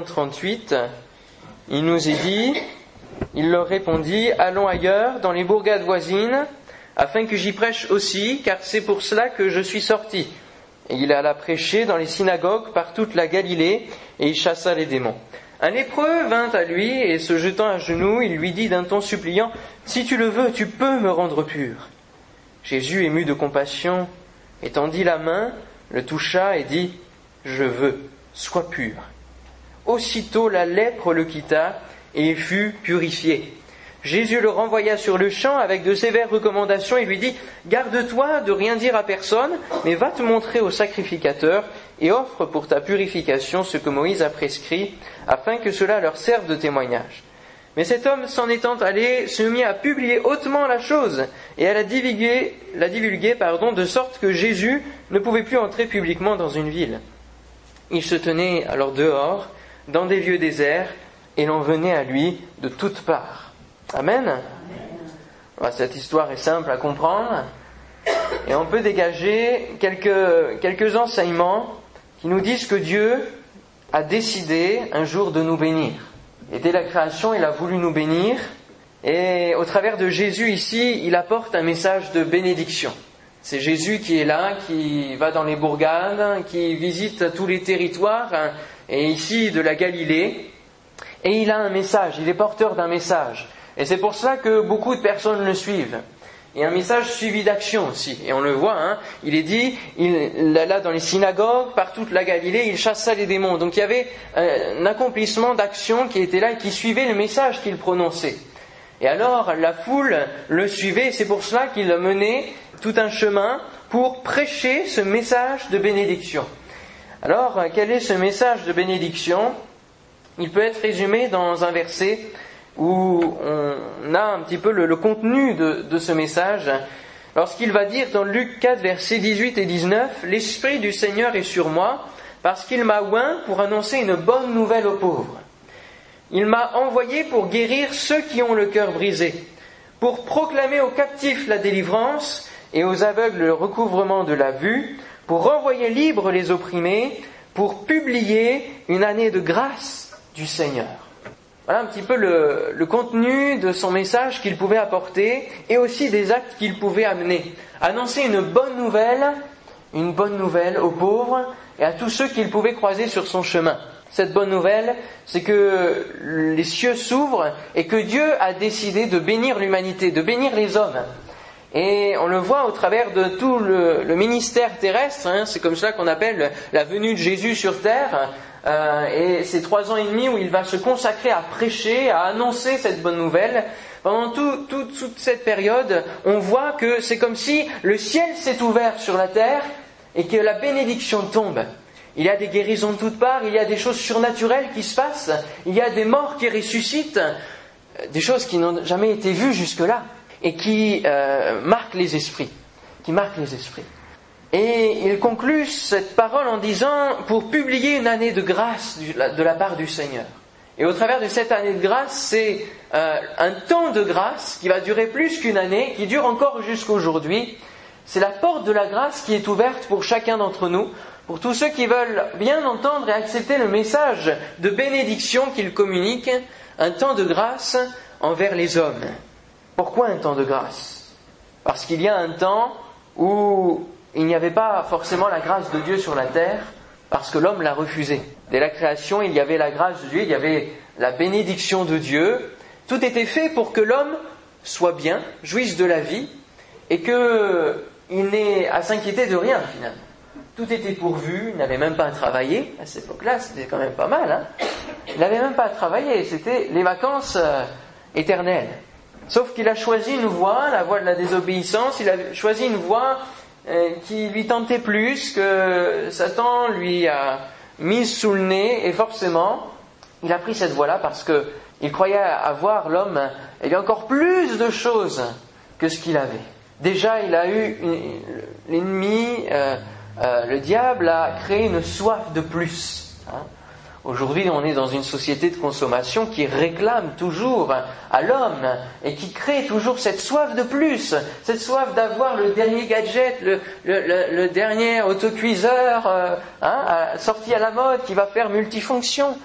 1.38, il nous est dit, il leur répondit, allons ailleurs, dans les bourgades voisines, afin que j'y prêche aussi, car c'est pour cela que je suis sorti. Et il alla prêcher dans les synagogues par toute la Galilée, et il chassa les démons. Un lépreux vint à lui, et se jetant à genoux, il lui dit d'un ton suppliant, Si tu le veux, tu peux me rendre pur. Jésus, ému de compassion, étendit la main, le toucha et dit, Je veux, sois pur. Aussitôt la lèpre le quitta, et il fut purifié. Jésus le renvoya sur le champ avec de sévères recommandations et lui dit Garde-toi de rien dire à personne, mais va te montrer au sacrificateur et offre pour ta purification ce que Moïse a prescrit, afin que cela leur serve de témoignage. Mais cet homme, s'en étant allé, se mit à publier hautement la chose et à la divulguer, la divulguer de sorte que Jésus ne pouvait plus entrer publiquement dans une ville. Il se tenait alors dehors, dans des lieux déserts, et l'on venait à lui de toutes parts. Amen. Cette histoire est simple à comprendre et on peut dégager quelques, quelques enseignements qui nous disent que Dieu a décidé un jour de nous bénir. Et dès la création, il a voulu nous bénir. Et au travers de Jésus ici, il apporte un message de bénédiction. C'est Jésus qui est là, qui va dans les bourgades, qui visite tous les territoires, hein, et ici de la Galilée. Et il a un message, il est porteur d'un message. Et c'est pour cela que beaucoup de personnes le suivent. A un message suivi d'action aussi. Et on le voit, hein, il est dit, il alla dans les synagogues, par toute la Galilée, il chassa les démons. Donc il y avait euh, un accomplissement d'action qui était là et qui suivait le message qu'il prononçait. Et alors la foule le suivait, et c'est pour cela qu'il mené tout un chemin pour prêcher ce message de bénédiction. Alors, quel est ce message de bénédiction? Il peut être résumé dans un verset où on a un petit peu le, contenu de, ce message, lorsqu'il va dire dans Luc 4, versets 18 et 19, L'Esprit du Seigneur est sur moi, parce qu'il m'a oint pour annoncer une bonne nouvelle aux pauvres. Il m'a envoyé pour guérir ceux qui ont le cœur brisé, pour proclamer aux captifs la délivrance et aux aveugles le recouvrement de la vue, pour renvoyer libres les opprimés, pour publier une année de grâce du Seigneur. Voilà un petit peu le, contenu de son message qu'il pouvait apporter et aussi des actes qu'il pouvait amener. Annoncer une bonne nouvelle, une bonne nouvelle aux pauvres et à tous ceux qu'il pouvait croiser sur son chemin. Cette bonne nouvelle, c'est que les cieux s'ouvrent et que Dieu a décidé de bénir l'humanité, de bénir les hommes. Et on le voit au travers de tout le, ministère terrestre, hein, c'est comme cela qu'on appelle la venue de Jésus sur terre, euh, et ces trois ans et demi où il va se consacrer à prêcher, à annoncer cette bonne nouvelle, pendant toute cette période, on voit que c'est comme si le ciel s'est ouvert sur la terre et que la bénédiction tombe. Il y a des guérisons de toutes parts, il y a des choses surnaturelles qui se passent, il y a des morts qui ressuscitent, des choses qui n'ont jamais été vues jusque-là et qui euh, marquent les esprits, qui marquent les esprits. Et il conclut cette parole en disant pour publier une année de grâce de la part du Seigneur. Et au travers de cette année de grâce, c'est euh, un temps de grâce qui va durer plus qu'une année, qui dure encore jusqu'aujourd'hui. C'est la porte de la grâce qui est ouverte pour chacun d'entre nous, pour tous ceux qui veulent bien entendre et accepter le message de bénédiction qu'il communique, un temps de grâce envers les hommes. Pourquoi un temps de grâce? Parce qu'il y a un temps où il n'y avait pas forcément la grâce de Dieu sur la terre parce que l'homme l'a refusé. Dès la création, il y avait la grâce de Dieu, il y avait la bénédiction de Dieu. Tout était fait pour que l'homme soit bien, jouisse de la vie et qu'il n'ait à s'inquiéter de rien finalement. Tout était pourvu, il n'avait même pas à travailler. À cette époque-là, c'était quand même pas mal. Hein il n'avait même pas à travailler, c'était les vacances euh, éternelles. Sauf qu'il a choisi une voie, la voie de la désobéissance, il a choisi une voie euh, qui lui tentait plus, que Satan lui a mis sous le nez, et forcément, il a pris cette voie-là parce qu'il croyait avoir l'homme, y a encore plus de choses que ce qu'il avait. Déjà, il a eu l'ennemi, euh, euh, le diable a créé une soif de plus. Hein. Aujourd'hui, on est dans une société de consommation qui réclame toujours à l'homme et qui crée toujours cette soif de plus, cette soif d'avoir le dernier gadget, le, dernier autocuiseur euh, hein, sorti à la mode qui va faire multifonction.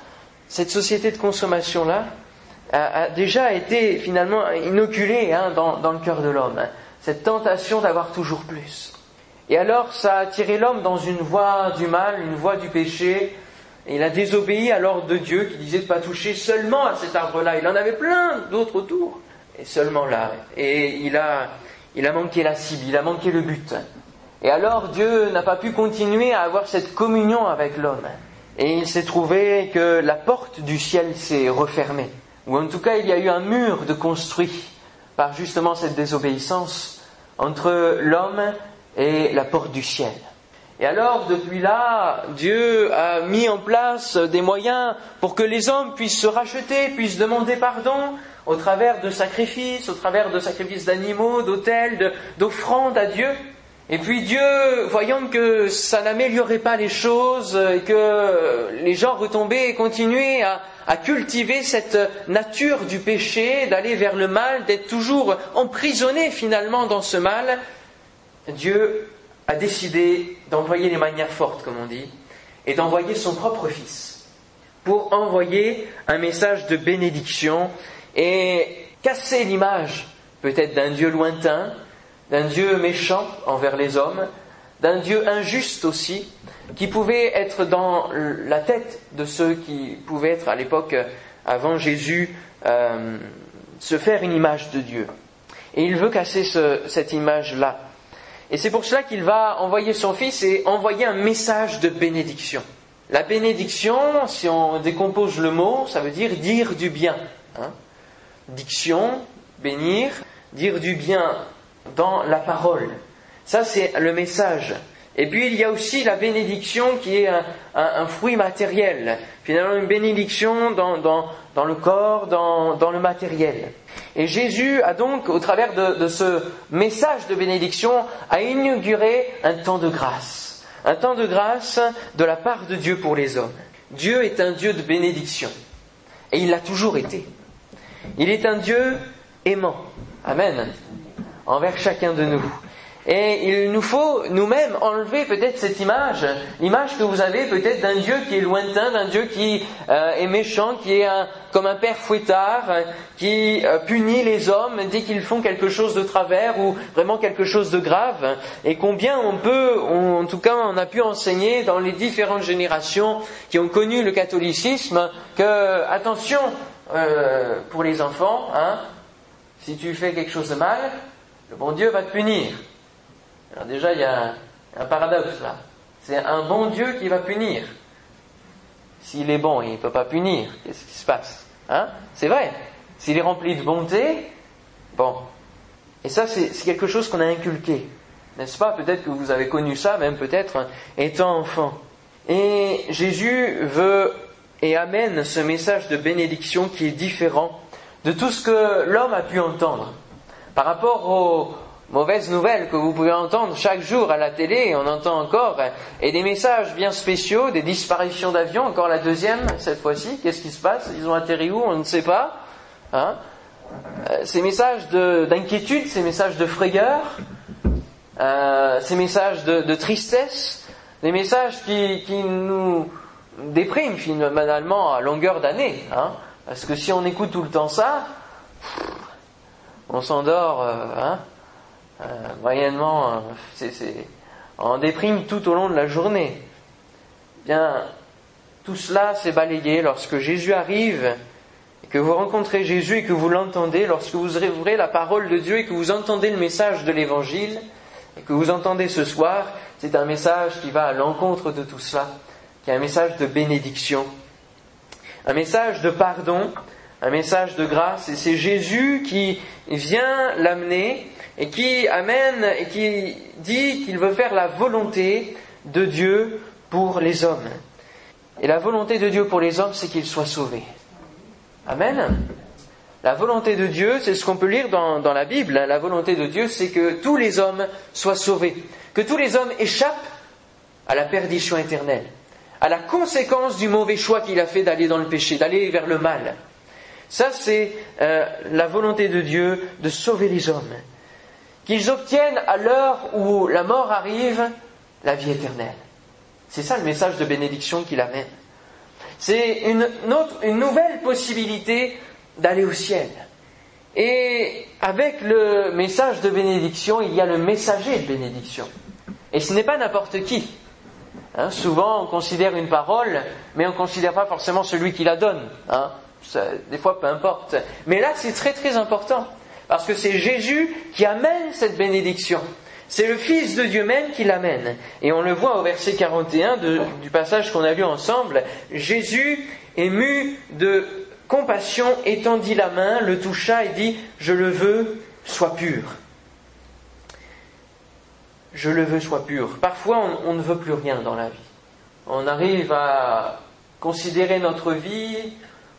cette société de consommation-là a, déjà été finalement inoculée hein, dans, le cœur de l'homme, cette tentation d'avoir toujours plus. Et alors ça a attiré l'homme dans une voie du mal, une voie du péché, il a désobéi à l'ordre de Dieu qui disait de ne pas toucher seulement à cet arbre-là. Il en avait plein d'autres autour, et seulement là. Et il a, il a manqué la cible, il a manqué le but. Et alors Dieu n'a pas pu continuer à avoir cette communion avec l'homme. Et il s'est trouvé que la porte du ciel s'est refermée. Ou en tout cas, il y a eu un mur de construit par justement cette désobéissance entre l'homme et la porte du ciel. Et alors, depuis là, Dieu a mis en place des moyens pour que les hommes puissent se racheter, puissent demander pardon au travers de sacrifices, au travers de sacrifices d'animaux, d'autels, d'offrandes à Dieu. Et puis Dieu, voyant que ça n'améliorait pas les choses, et que les gens retombaient et continuaient à, cultiver cette nature du péché, d'aller vers le mal, d'être toujours emprisonnés finalement dans ce mal, Dieu a décidé d'envoyer les manières fortes, comme on dit, et d'envoyer son propre Fils pour envoyer un message de bénédiction et casser l'image peut-être d'un Dieu lointain, d'un Dieu méchant envers les hommes, d'un Dieu injuste aussi, qui pouvait être dans la tête de ceux qui pouvaient être à l'époque avant Jésus euh, se faire une image de Dieu. Et il veut casser cette image-là. Et c'est pour cela qu'il va envoyer son fils et envoyer un message de bénédiction. La bénédiction, si on décompose le mot, ça veut dire dire du bien. Hein. Diction, bénir, dire du bien dans la parole. Ça, c'est le message. Et puis, il y a aussi la bénédiction qui est un, fruit matériel. Finalement, une bénédiction dans, le corps, dans, dans, le matériel. Et Jésus a donc, au travers de, ce message de bénédiction, a inauguré un temps de grâce. Un temps de grâce de la part de Dieu pour les hommes. Dieu est un Dieu de bénédiction. Et il l'a toujours été. Il est un Dieu aimant. Amen. Envers chacun de nous. Et il nous faut nous-mêmes enlever peut-être cette image, l'image que vous avez peut-être d'un Dieu qui est lointain, d'un Dieu qui euh, est méchant, qui est comme un père fouettard, qui euh, punit les hommes dès qu'ils font quelque chose de travers ou vraiment quelque chose de grave. Et combien on peut, en tout cas on a pu enseigner dans les différentes générations qui ont connu le catholicisme que, attention, euh, pour les enfants, hein, si tu fais quelque chose de mal, le bon Dieu va te punir. Déjà, il y a un, paradoxe là. C'est un bon Dieu qui va punir. S'il est bon, il ne peut pas punir. Qu'est-ce qui se passe hein? C'est vrai. S'il est rempli de bonté, bon. Et ça, c'est quelque chose qu'on a inculqué. N'est-ce pas? Peut-être que vous avez connu ça, même peut-être étant enfant. Et Jésus veut et amène ce message de bénédiction qui est différent de tout ce que l'homme a pu entendre. Par rapport au, mauvaises nouvelles que vous pouvez entendre chaque jour à la télé, on entend encore, et des messages bien spéciaux, des disparitions d'avions, encore la deuxième cette fois-ci, qu'est-ce qui se passe? Ils ont atterri où? On ne sait pas. Hein euh, ces messages d'inquiétude, ces messages de frayeur, euh, ces messages de, tristesse, des messages qui, nous dépriment finalement à longueur d'année. Hein parce que si on écoute tout le temps ça, on s'endort. Euh, hein euh, moyennement, euh, c'est, on déprime tout au long de la journée. Bien, tout cela s'est balayé lorsque Jésus arrive, et que vous rencontrez Jésus et que vous l'entendez, lorsque vous ouvrez la parole de Dieu et que vous entendez le message de l'Évangile, et que vous entendez ce soir, c'est un message qui va à l'encontre de tout cela, qui est un message de bénédiction, un message de pardon, un message de grâce, et c'est Jésus qui vient l'amener et qui amène et qui dit qu'il veut faire la volonté de Dieu pour les hommes. Et la volonté de Dieu pour les hommes, c'est qu'ils soient sauvés. Amen. La volonté de Dieu, c'est ce qu'on peut lire dans, dans, la Bible. La volonté de Dieu, c'est que tous les hommes soient sauvés, que tous les hommes échappent à la perdition éternelle, à la conséquence du mauvais choix qu'il a fait d'aller dans le péché, d'aller vers le mal. Ça, c'est euh, la volonté de Dieu de sauver les hommes qu'ils obtiennent à l'heure où la mort arrive la vie éternelle. C'est ça le message de bénédiction qu'il amène. C'est une, nouvelle possibilité d'aller au ciel. Et avec le message de bénédiction, il y a le messager de bénédiction. Et ce n'est pas n'importe qui. Hein, souvent, on considère une parole, mais on ne considère pas forcément celui qui la donne. Hein. des fois, peu importe. Mais là, c'est très très important. Parce que c'est Jésus qui amène cette bénédiction. C'est le Fils de Dieu même qui l'amène. Et on le voit au verset 41 du passage qu'on a lu ensemble. Jésus, ému de compassion, étendit la main, le toucha et dit, Je le veux, sois pur. Je le veux, sois pur. Parfois, on, on ne veut plus rien dans la vie. On arrive à considérer notre vie,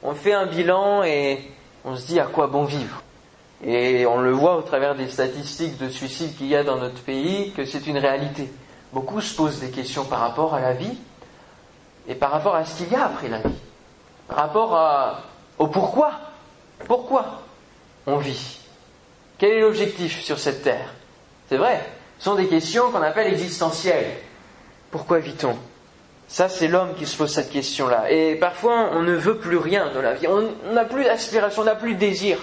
on fait un bilan et on se dit à quoi bon vivre? Et on le voit au travers des statistiques de suicide qu'il y a dans notre pays, que c'est une réalité. Beaucoup se posent des questions par rapport à la vie et par rapport à ce qu'il y a après la vie. Par rapport au pourquoi. Pourquoi on vit Quel est l'objectif sur cette terre? C'est vrai, ce sont des questions qu'on appelle existentielles. Pourquoi vit-on? Ça, c'est l'homme qui se pose cette question-là. Et parfois, on ne veut plus rien de la vie. On n'a plus d'aspiration, on n'a plus de désir.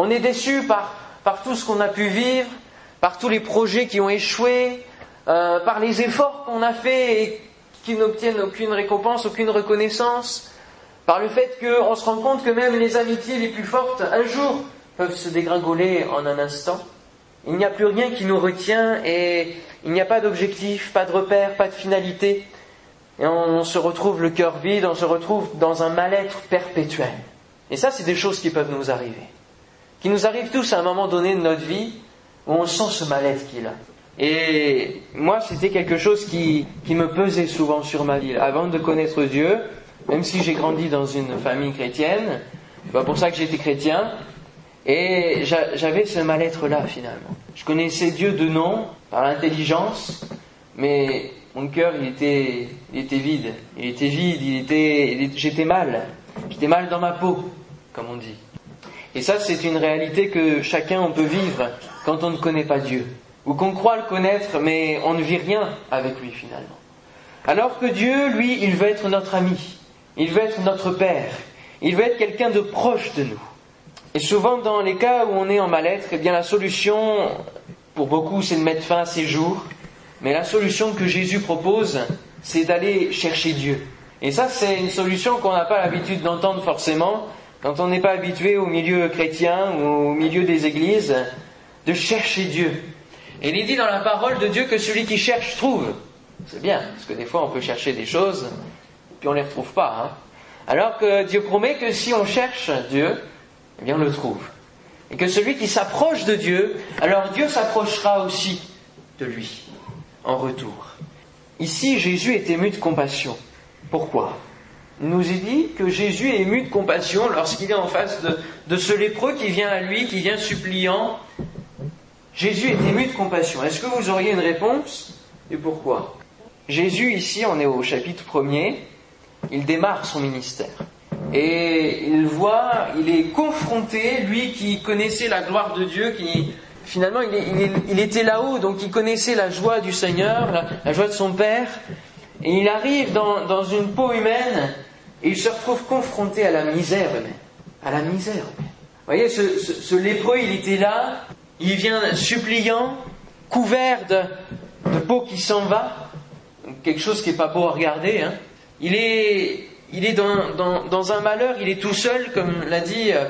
On est déçu par, tout ce qu'on a pu vivre, par tous les projets qui ont échoué, euh, par les efforts qu'on a faits et qui n'obtiennent aucune récompense, aucune reconnaissance, par le fait qu'on se rend compte que même les amitiés les plus fortes, un jour, peuvent se dégringoler en un instant. Il n'y a plus rien qui nous retient et il n'y a pas d'objectif, pas de repère, pas de finalité. Et on se retrouve le cœur vide, on se retrouve dans un mal-être perpétuel. Et ça, c'est des choses qui peuvent nous arriver qui nous arrive tous à un moment donné de notre vie où on sent ce mal-être qu'il a. Et moi, c'était quelque chose qui, me pesait souvent sur ma vie. Avant de connaître Dieu, même si j'ai grandi dans une famille chrétienne, c'est pas pour ça que j'étais chrétien, et j'avais ce mal-être-là finalement. Je connaissais Dieu de nom, par l'intelligence, mais mon cœur, il était, était vide. Il était vide, il était, j'étais mal. J'étais mal dans ma peau, comme on dit. Et ça, c'est une réalité que chacun on peut vivre quand on ne connaît pas Dieu, ou qu'on croit le connaître, mais on ne vit rien avec lui finalement. Alors que Dieu, lui, il veut être notre ami, il veut être notre Père, il veut être quelqu'un de proche de nous. Et souvent, dans les cas où on est en mal-être, eh bien la solution, pour beaucoup, c'est de mettre fin à ces jours. Mais la solution que Jésus propose, c'est d'aller chercher Dieu. Et ça, c'est une solution qu'on n'a pas l'habitude d'entendre forcément, quand on n'est pas habitué au milieu chrétien ou au milieu des églises, de chercher Dieu. Et il est dit dans la parole de Dieu que celui qui cherche trouve. C'est bien, parce que des fois on peut chercher des choses, puis on ne les retrouve pas. Hein. Alors que Dieu promet que si on cherche Dieu, eh bien on le trouve. Et que celui qui s'approche de Dieu, alors Dieu s'approchera aussi de lui, en retour. Ici, Jésus est ému de compassion. Pourquoi? Nous est dit que Jésus est ému de compassion lorsqu'il est en face de, ce lépreux qui vient à lui, qui vient suppliant. Jésus est ému de compassion. Est-ce que vous auriez une réponse? Et pourquoi? Jésus, ici, on est au chapitre 1er, il démarre son ministère. Et il voit, il est confronté, lui qui connaissait la gloire de Dieu, qui finalement il, était là-haut, donc il connaissait la joie du Seigneur, la, joie de son Père, et il arrive dans une peau humaine et il se retrouve confronté à la misère humaine. À la misère. Vous voyez, ce, lépreux, il était là, il vient suppliant, couvert de, peau qui s'en va, quelque chose qui n'est pas beau à regarder. Hein. Il est, il est dans, un malheur, il est tout seul, comme l'a dit euh,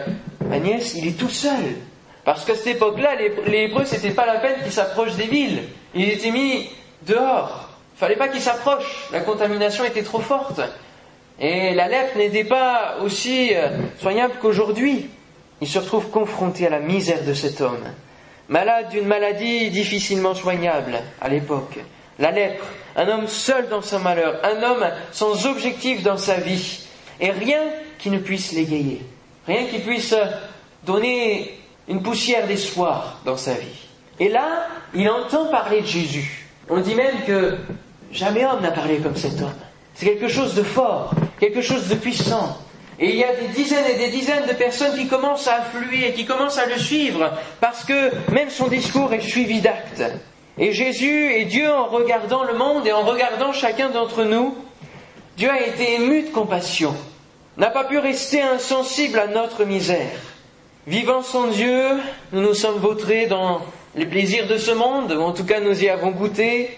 Agnès, il est tout seul. Parce qu'à cette époque-là, les, les Hébreux, c'était pas la peine qu'ils s'approchent des villes. Ils étaient mis dehors. Il fallait pas qu'ils s'approchent. La contamination était trop forte. Et la lèpre n'était pas aussi euh, soignable qu'aujourd'hui. Il se retrouve confronté à la misère de cet homme, malade d'une maladie difficilement soignable à l'époque. La lèpre, un homme seul dans son malheur, un homme sans objectif dans sa vie, et rien qui ne puisse l'égayer, rien qui puisse donner une poussière d'espoir dans sa vie. Et là, il entend parler de Jésus. On dit même que jamais homme n'a parlé comme cet homme. C'est quelque chose de fort, quelque chose de puissant. Et il y a des dizaines et des dizaines de personnes qui commencent à affluer qui commencent à le suivre parce que même son discours est suivi d'actes. Et Jésus et Dieu, en regardant le monde et en regardant chacun d'entre nous, Dieu a été ému de compassion, n'a pas pu rester insensible à notre misère. Vivant sans Dieu, nous nous sommes vautrés dans les plaisirs de ce monde, ou en tout cas nous y avons goûté,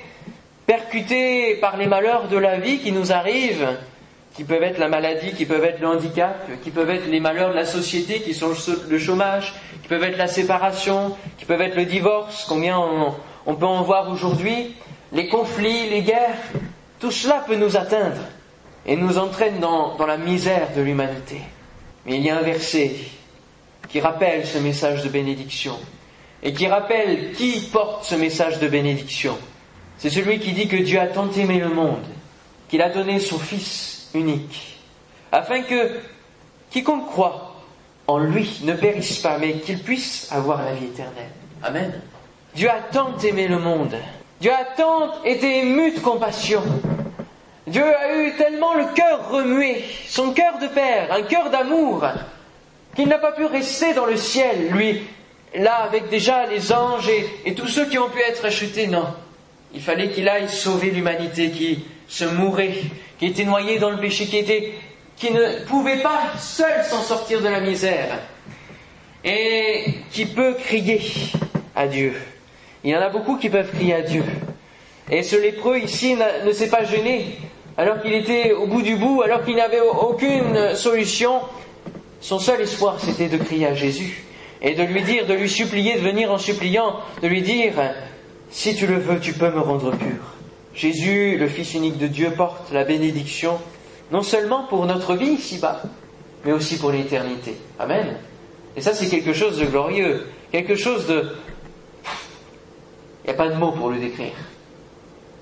percutés par les malheurs de la vie qui nous arrivent, qui peuvent être la maladie, qui peuvent être le handicap, qui peuvent être les malheurs de la société, qui sont le chômage, qui peuvent être la séparation, qui peuvent être le divorce, combien on, peut en voir aujourd'hui, les conflits, les guerres, tout cela peut nous atteindre et nous entraîne dans, dans la misère de l'humanité. Mais il y a un verset qui rappelle ce message de bénédiction et qui rappelle qui porte ce message de bénédiction. C'est celui qui dit que Dieu a tant aimé le monde qu'il a donné son Fils unique, afin que quiconque croit en lui ne périsse pas, mais qu'il puisse avoir la vie éternelle. Amen. Dieu a tant aimé le monde, Dieu a tant été ému de compassion, Dieu a eu tellement le cœur remué, son cœur de père, un cœur d'amour, qu'il n'a pas pu rester dans le ciel, lui, là avec déjà les anges et, et tous ceux qui ont pu être achetés, non. Il fallait qu'il aille sauver l'humanité qui se mourait, qui était noyée dans le péché, qui, était, qui ne pouvait pas seul s'en sortir de la misère, et qui peut crier à Dieu. Il y en a beaucoup qui peuvent crier à Dieu. Et ce lépreux ici ne s'est pas gêné, alors qu'il était au bout du bout, alors qu'il n'avait aucune solution. Son seul espoir, c'était de crier à Jésus et de lui dire, de lui supplier, de venir en suppliant, de lui dire, si tu le veux, tu peux me rendre pur. Jésus, le Fils unique de Dieu, porte la bénédiction, non seulement pour notre vie ici-bas, mais aussi pour l'éternité. Amen. Et ça, c'est quelque chose de glorieux, quelque chose de... Il n'y a pas de mots pour le décrire.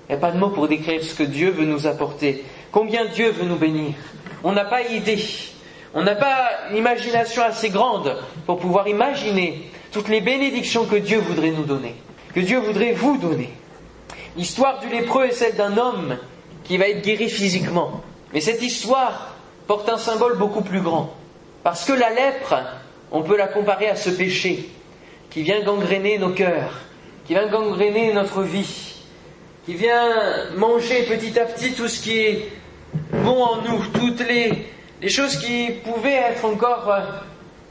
Il n'y a pas de mots pour décrire ce que Dieu veut nous apporter, combien Dieu veut nous bénir. On n'a pas idée, on n'a pas une imagination assez grande pour pouvoir imaginer toutes les bénédictions que Dieu voudrait nous donner que Dieu voudrait vous donner. L'histoire du lépreux est celle d'un homme qui va être guéri physiquement. Mais cette histoire porte un symbole beaucoup plus grand. Parce que la lèpre, on peut la comparer à ce péché qui vient gangréner nos cœurs, qui vient gangréner notre vie, qui vient manger petit à petit tout ce qui est bon en nous, toutes les, choses qui pouvaient être encore, euh,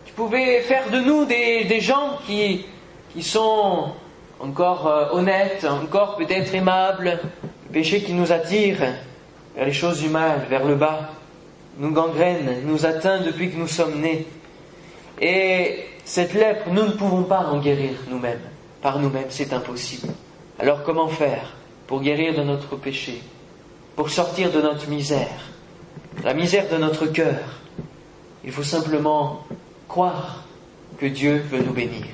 qui pouvaient faire de nous des, gens qui sont encore euh, honnête, encore peut-être aimable, le péché qui nous attire vers les choses du mal, vers le bas, nous gangrène, nous atteint depuis que nous sommes nés. Et cette lèpre, nous ne pouvons pas en guérir nous-mêmes. Par nous-mêmes, c'est impossible. Alors comment faire pour guérir de notre péché, pour sortir de notre misère, la misère de notre cœur? Il faut simplement croire que Dieu veut nous bénir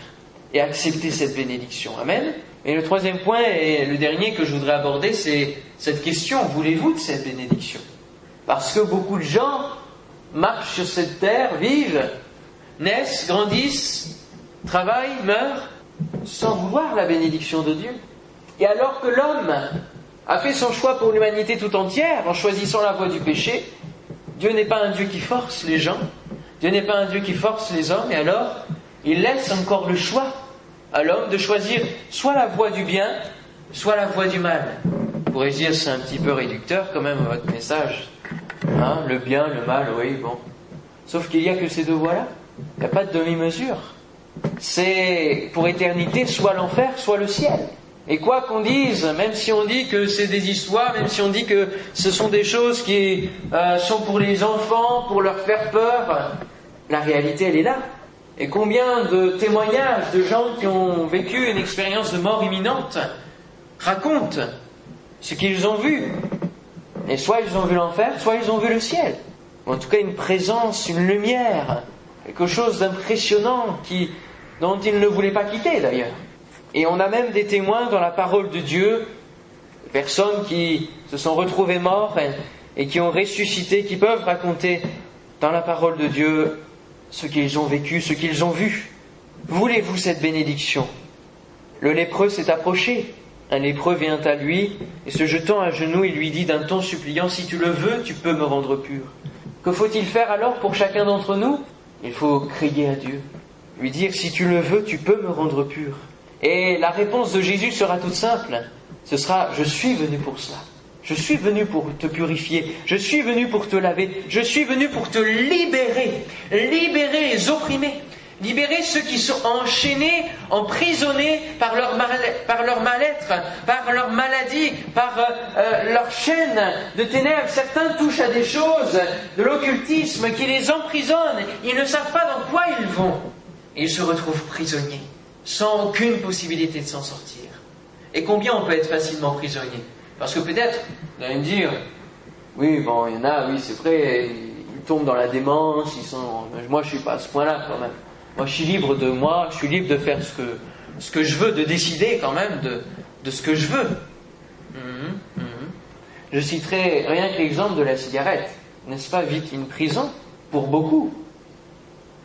et accepter cette bénédiction. Amen. Et le troisième point et le dernier que je voudrais aborder, c'est cette question, voulez-vous de cette bénédiction? Parce que beaucoup de gens marchent sur cette terre, vivent, naissent, grandissent, travaillent, meurent, sans vouloir la bénédiction de Dieu. Et alors que l'homme a fait son choix pour l'humanité tout entière en choisissant la voie du péché, Dieu n'est pas un Dieu qui force les gens, Dieu n'est pas un Dieu qui force les hommes, et alors il laisse encore le choix à l'homme de choisir soit la voie du bien, soit la voie du mal. Vous pourriez dire c'est un petit peu réducteur quand même votre message. Hein, le bien, le mal, oui, bon. Sauf qu'il n'y a que ces deux voies-là. Il n'y a pas de demi-mesure. C'est pour éternité soit l'enfer, soit le ciel. Et quoi qu'on dise, même si on dit que c'est des histoires, même si on dit que ce sont des choses qui euh, sont pour les enfants, pour leur faire peur, la réalité elle est là. Et combien de témoignages de gens qui ont vécu une expérience de mort imminente racontent ce qu'ils ont vu. Et soit ils ont vu l'enfer, soit ils ont vu le ciel. Ou en tout cas une présence, une lumière, quelque chose d'impressionnant qui, dont ils ne voulaient pas quitter d'ailleurs. Et on a même des témoins dans la parole de Dieu, personnes qui se sont retrouvées mortes et qui ont ressuscité, qui peuvent raconter dans la parole de Dieu ce qu'ils ont vécu, ce qu'ils ont vu. Voulez-vous cette bénédiction? Le lépreux s'est approché. Un lépreux vient à lui et se jetant à genoux, il lui dit d'un ton suppliant, Si tu le veux, tu peux me rendre pur. Que faut-il faire alors pour chacun d'entre nous? Il faut crier à Dieu, lui dire, Si tu le veux, tu peux me rendre pur. Et la réponse de Jésus sera toute simple. Ce sera, Je suis venu pour cela. Je suis venu pour te purifier, je suis venu pour te laver, je suis venu pour te libérer, libérer les opprimés, libérer ceux qui sont enchaînés, emprisonnés par leur, mal-être, par leur maladie, par euh, euh, leur chaîne de ténèbres. Certains touchent à des choses de l'occultisme qui les emprisonnent. Ils ne savent pas dans quoi ils vont. Et ils se retrouvent prisonniers, sans aucune possibilité de s'en sortir. Et combien on peut être facilement prisonnier? Parce que peut-être, vous allez me dire, oui, bon, il y en a, oui, c'est vrai, ils tombent dans la démence, ils sont... Moi, je suis pas à ce point-là quand même. Moi, je suis libre de moi, je suis libre de faire ce que, ce que je veux, de décider quand même de, de ce que je veux. Mhm, mhm. Je citerai rien que l'exemple de la cigarette. N'est-ce pas vite une prison pour beaucoup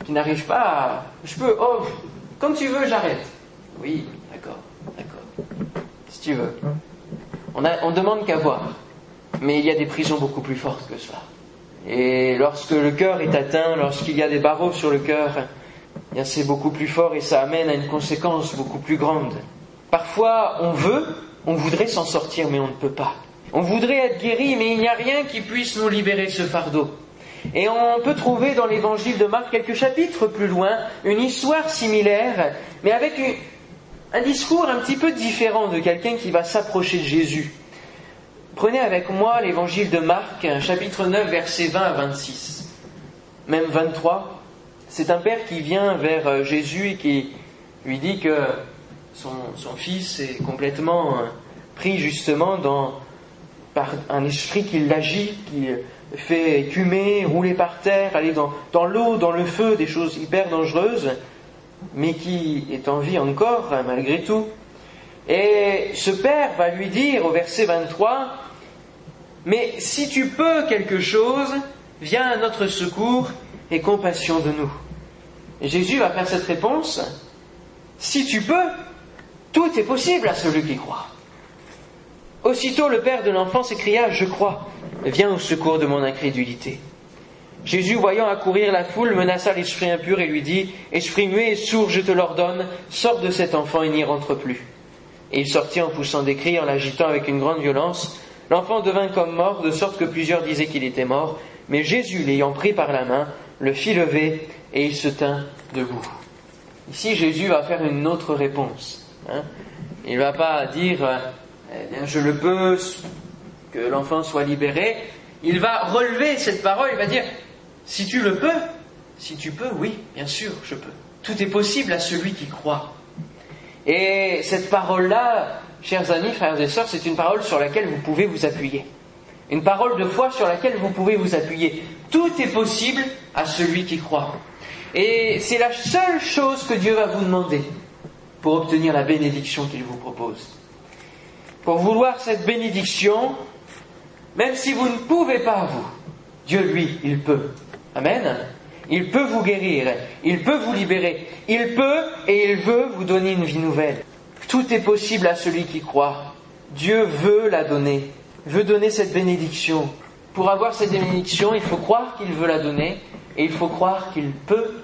qui n'arrivent pas à... Je peux, oh, comme tu veux, j'arrête. Oui, d'accord, d'accord. Si tu veux. On, demande qu'à voir. Mais il y a des prisons beaucoup plus fortes que cela. Et lorsque le cœur est atteint, lorsqu'il y a des barreaux sur le cœur, c'est beaucoup plus fort et ça amène à une conséquence beaucoup plus grande. Parfois, on veut, on voudrait s'en sortir, mais on ne peut pas. On voudrait être guéri, mais il n'y a rien qui puisse nous libérer de ce fardeau. Et on peut trouver dans l'évangile de Marc, quelques chapitres plus loin, une histoire similaire, mais avec un discours un petit peu différent de quelqu'un qui va s'approcher de Jésus. Prenez avec moi l'évangile de Marc, chapitre 9, versets 20 à 26, même 23. C'est un père qui vient vers euh, Jésus et qui lui dit que son, fils est complètement euh, pris justement dans, par un esprit qui l'agit, qui fait écumer, rouler par terre, aller dans, dans l'eau, dans le feu, des choses hyper dangereuses, mais qui est en vie encore hein, malgré tout. Et ce père va lui dire au verset 23, Mais si tu peux quelque chose, viens à notre secours et compassion de nous. Jésus va faire cette réponse, si tu peux, tout est possible à celui qui croit. Aussitôt le père de l'enfant s'écria, je crois, viens au secours de mon incrédulité. Jésus, voyant accourir la foule, menaça l'esprit impur et lui dit, Esprit muet et sourd, je te l'ordonne, sors de cet enfant et n'y rentre plus. Et il sortit en poussant des cris, en l'agitant avec une grande violence. L'enfant devint comme mort, de sorte que plusieurs disaient qu'il était mort, mais Jésus, l'ayant pris par la main, le fit lever et il se tint debout. Ici, Jésus va faire une autre réponse. Hein. Il ne va pas dire eh bien, je le peux, que l'enfant soit libéré. Il va relever cette parole, il va dire si tu le peux, si tu peux, oui, bien sûr, je peux. Tout est possible à celui qui croit. Et cette parole-là, chers amis, frères et sœurs, c'est une parole sur laquelle vous pouvez vous appuyer. Une parole de foi sur laquelle vous pouvez vous appuyer. Tout est possible à celui qui croit. Et c'est la seule chose que Dieu va vous demander pour obtenir la bénédiction qu'il vous propose. Pour vouloir cette bénédiction, même si vous ne pouvez pas vous, Dieu lui, il peut. Amen. Il peut vous guérir, il peut vous libérer, il peut et il veut vous donner une vie nouvelle. Tout est possible à celui qui croit. Dieu veut la donner, veut donner cette bénédiction. Pour avoir cette bénédiction, il faut croire qu'il veut la donner et il faut croire qu'il peut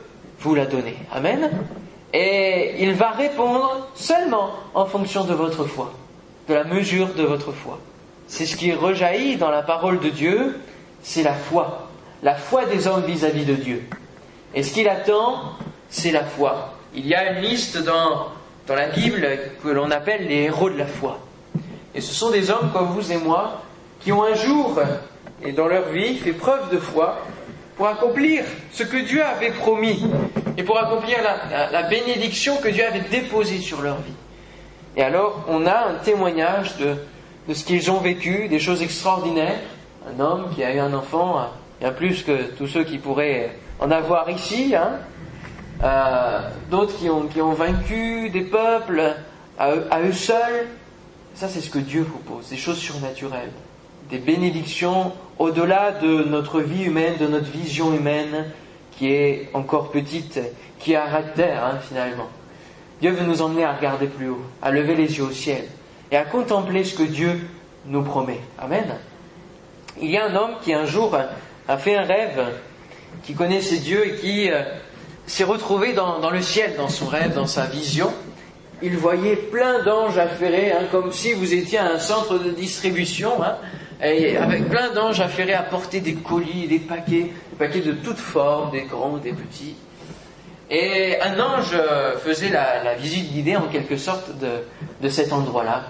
vous la donner. Amen. Et il va répondre seulement en fonction de votre foi, de la mesure de votre foi. C'est ce qui rejaillit dans la parole de Dieu, c'est la foi, la foi des hommes vis-à-vis de Dieu. Et ce qu'il attend, c'est la foi. Il y a une liste dans, dans la Bible que l'on appelle les héros de la foi. Et ce sont des hommes comme vous et moi qui ont un jour, et dans leur vie, fait preuve de foi pour accomplir ce que Dieu avait promis et pour accomplir la, bénédiction que Dieu avait déposée sur leur vie. Et alors, on a un témoignage de, de ce qu'ils ont vécu, des choses extraordinaires. Un homme qui a eu un enfant, bien plus que tous ceux qui pourraient en avoir ici. Hein. Euh, d'autres qui ont, qui ont vaincu des peuples à eux seuls. Ça, c'est ce que Dieu propose, des choses surnaturelles des bénédictions au-delà de notre vie humaine, de notre vision humaine, qui est encore petite, qui à terre hein, finalement. Dieu veut nous emmener à regarder plus haut, à lever les yeux au ciel et à contempler ce que Dieu nous promet. Amen. Il y a un homme qui un jour a fait un rêve, qui connaissait Dieu et qui euh, s'est retrouvé dans, le ciel, dans son rêve, dans sa vision. Il voyait plein d'anges affairés, hein, comme si vous étiez à un centre de distribution, hein, et avec plein d'anges affairés à porter des colis, des paquets, des paquets de toutes formes, des grands, des petits. Et un ange euh, faisait la, visite guidée en quelque sorte de, de cet endroit-là,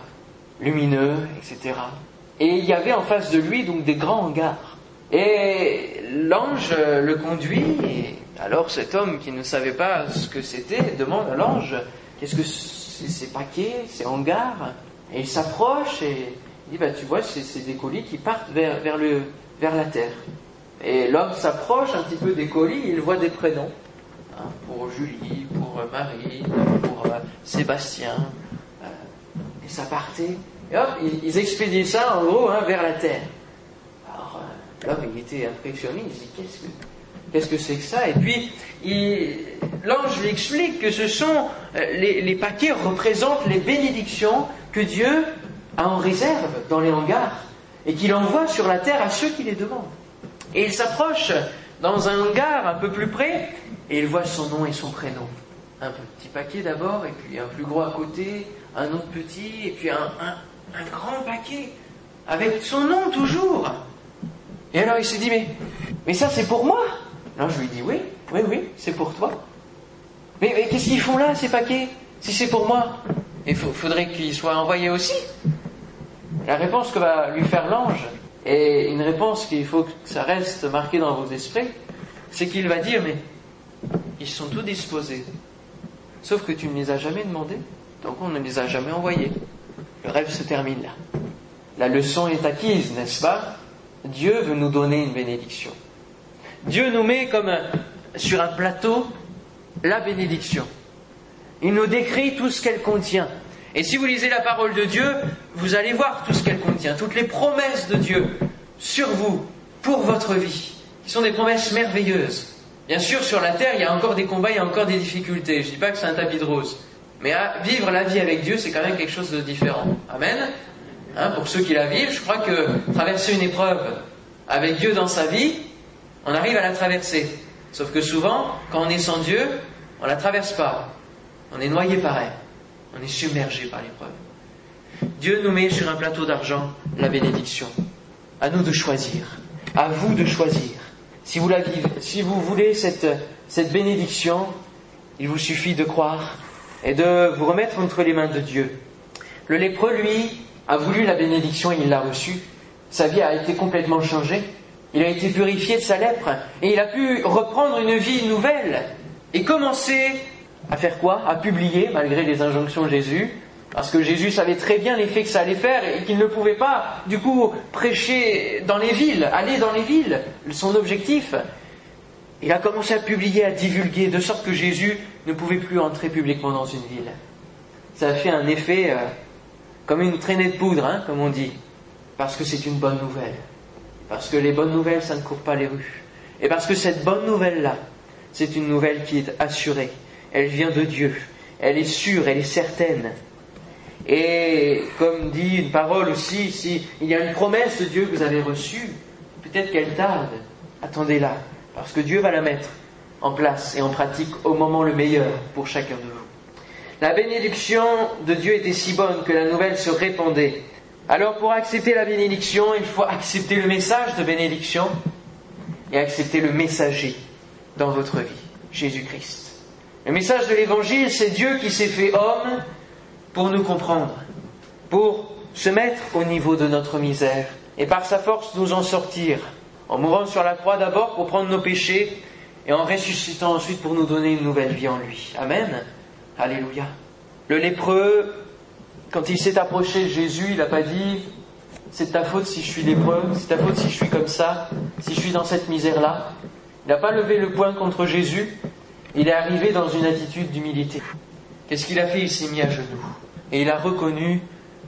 lumineux, etc. Et il y avait en face de lui donc des grands hangars. Et l'ange le conduit, et alors cet homme qui ne savait pas ce que c'était demande à l'ange, qu'est-ce que c'est ces paquets, ces hangars Et il s'approche et il dit, bah, tu vois, c'est des colis qui partent vers, la terre. Et l'homme s'approche un petit peu des colis, il voit des prénoms. Hein, pour Julie, pour Marie, pour euh, Sébastien. Euh, et ça partait. Et hop, ils, expédiaient ça en gros hein, vers la terre. Euh, l'homme, il était impressionné, il dit qu'est-ce que c'est que ça? Et puis l'ange lui explique que ce sont les, les paquets représentent les bénédictions que Dieu a en réserve dans les hangars et qu'il envoie sur la terre à ceux qui les demandent. Et il s'approche dans un hangar un peu plus près et il voit son nom et son prénom. Un petit paquet d'abord, et puis un plus gros à côté, un autre petit, et puis un, grand paquet, avec son nom toujours. Et alors il s'est dit, mais, ça c'est pour moi Alors je lui dis, oui, oui, oui, c'est pour toi. Mais, mais qu'est-ce qu'ils font là, ces paquets, si c'est pour moi? Il faudrait qu'ils soient envoyés aussi. La réponse que va lui faire l'ange, et une réponse qu'il faut que ça reste marqué dans vos esprits, c'est qu'il va dire, mais ils sont tous disposés. Sauf que tu ne les as jamais demandés, donc on ne les a jamais envoyés. Le rêve se termine là. La leçon est acquise, n'est-ce pas? Dieu veut nous donner une bénédiction. Dieu nous met comme sur un plateau la bénédiction. Il nous décrit tout ce qu'elle contient. Et si vous lisez la parole de Dieu, vous allez voir tout ce qu'elle contient, toutes les promesses de Dieu sur vous, pour votre vie, qui sont des promesses merveilleuses. Bien sûr, sur la terre, il y a encore des combats, il y a encore des difficultés. Je ne dis pas que c'est un tapis de rose. Mais vivre la vie avec Dieu, c'est quand même quelque chose de différent. Amen. Hein, pour ceux qui la vivent, je crois que traverser une épreuve avec Dieu dans sa vie, on arrive à la traverser. Sauf que souvent, quand on est sans Dieu, on la traverse pas. On est noyé par elle. On est submergé par l'épreuve. Dieu nous met sur un plateau d'argent la bénédiction. À nous de choisir. À vous de choisir. Si vous, si vous voulez cette, cette bénédiction, il vous suffit de croire et de vous remettre entre les mains de Dieu. Le lépreux, lui, a voulu la bénédiction et il l'a reçue. Sa vie a été complètement changée. Il a été purifié de sa lèpre et il a pu reprendre une vie nouvelle et commencer à faire quoi? À publier, malgré les injonctions de Jésus, parce que Jésus savait très bien l'effet que ça allait faire et qu'il ne pouvait pas, du coup, prêcher dans les villes, aller dans les villes. Son objectif, il a commencé à publier, à divulguer, de sorte que Jésus ne pouvait plus entrer publiquement dans une ville. Ça a fait un effet euh, comme une traînée de poudre, hein, comme on dit, parce que c'est une bonne nouvelle. Parce que les bonnes nouvelles, ça ne court pas les rues. Et parce que cette bonne nouvelle-là, c'est une nouvelle qui est assurée. Elle vient de Dieu. Elle est sûre, elle est certaine. Et comme dit une parole aussi, si il y a une promesse de Dieu que vous avez reçue, peut-être qu'elle tarde, attendez-la, parce que Dieu va la mettre en place et en pratique au moment le meilleur pour chacun de vous. La bénédiction de Dieu était si bonne que la nouvelle se répandait. Alors pour accepter la bénédiction, il faut accepter le message de bénédiction et accepter le messager dans votre vie, Jésus-Christ. Le message de l'Évangile, c'est Dieu qui s'est fait homme pour nous comprendre, pour se mettre au niveau de notre misère et par sa force nous en sortir, en mourant sur la croix d'abord pour prendre nos péchés et en ressuscitant ensuite pour nous donner une nouvelle vie en lui. Amen. Alléluia. Le lépreux, quand il s'est approché de Jésus, il n'a pas dit c'est ta faute si je suis lépreux, c'est ta faute si je suis comme ça, si je suis dans cette misère-là. Il n'a pas levé le poing contre Jésus, il est arrivé dans une attitude d'humilité. Qu'est-ce qu'il a fait? Il s'est mis à genoux et il a reconnu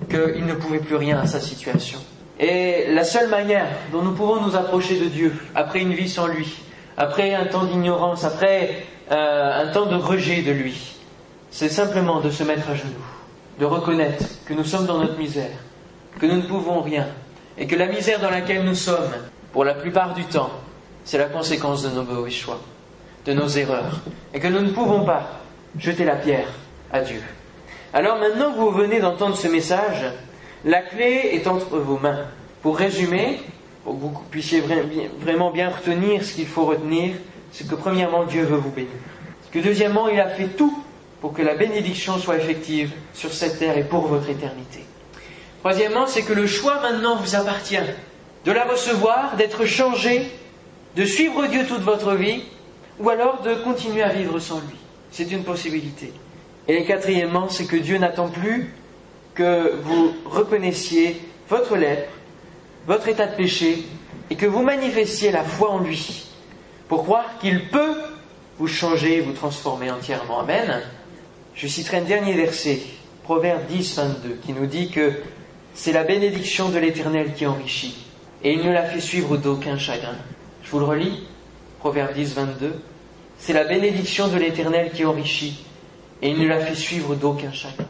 qu'il ne pouvait plus rien à sa situation. Et la seule manière dont nous pouvons nous approcher de Dieu, après une vie sans lui, après un temps d'ignorance, après euh, un temps de rejet de lui, c'est simplement de se mettre à genoux, de reconnaître que nous sommes dans notre misère, que nous ne pouvons rien, et que la misère dans laquelle nous sommes, pour la plupart du temps, c'est la conséquence de nos mauvais choix, de nos erreurs, et que nous ne pouvons pas jeter la pierre à Dieu. Alors maintenant que vous venez d'entendre ce message, la clé est entre vos mains. Pour résumer, pour que vous puissiez vraiment bien retenir ce qu'il faut retenir, c'est que premièrement, Dieu veut vous bénir. Que deuxièmement, il a fait tout pour que la bénédiction soit effective sur cette terre et pour votre éternité. Troisièmement, c'est que le choix maintenant vous appartient de la recevoir, d'être changé, de suivre Dieu toute votre vie, ou alors de continuer à vivre sans lui. C'est une possibilité. Et quatrièmement, c'est que Dieu n'attend plus que vous reconnaissiez votre lèpre, votre état de péché, et que vous manifestiez la foi en lui, pour croire qu'il peut vous changer, vous transformer entièrement. Amen. Je citerai un dernier verset, Proverbe 10, 22, qui nous dit que c'est la bénédiction de l'Éternel qui enrichit, et il ne la fait suivre d'aucun chagrin. Je vous le relis, Proverbe 10, 22. C'est la bénédiction de l'Éternel qui enrichit, et il ne la fait suivre d'aucun chagrin.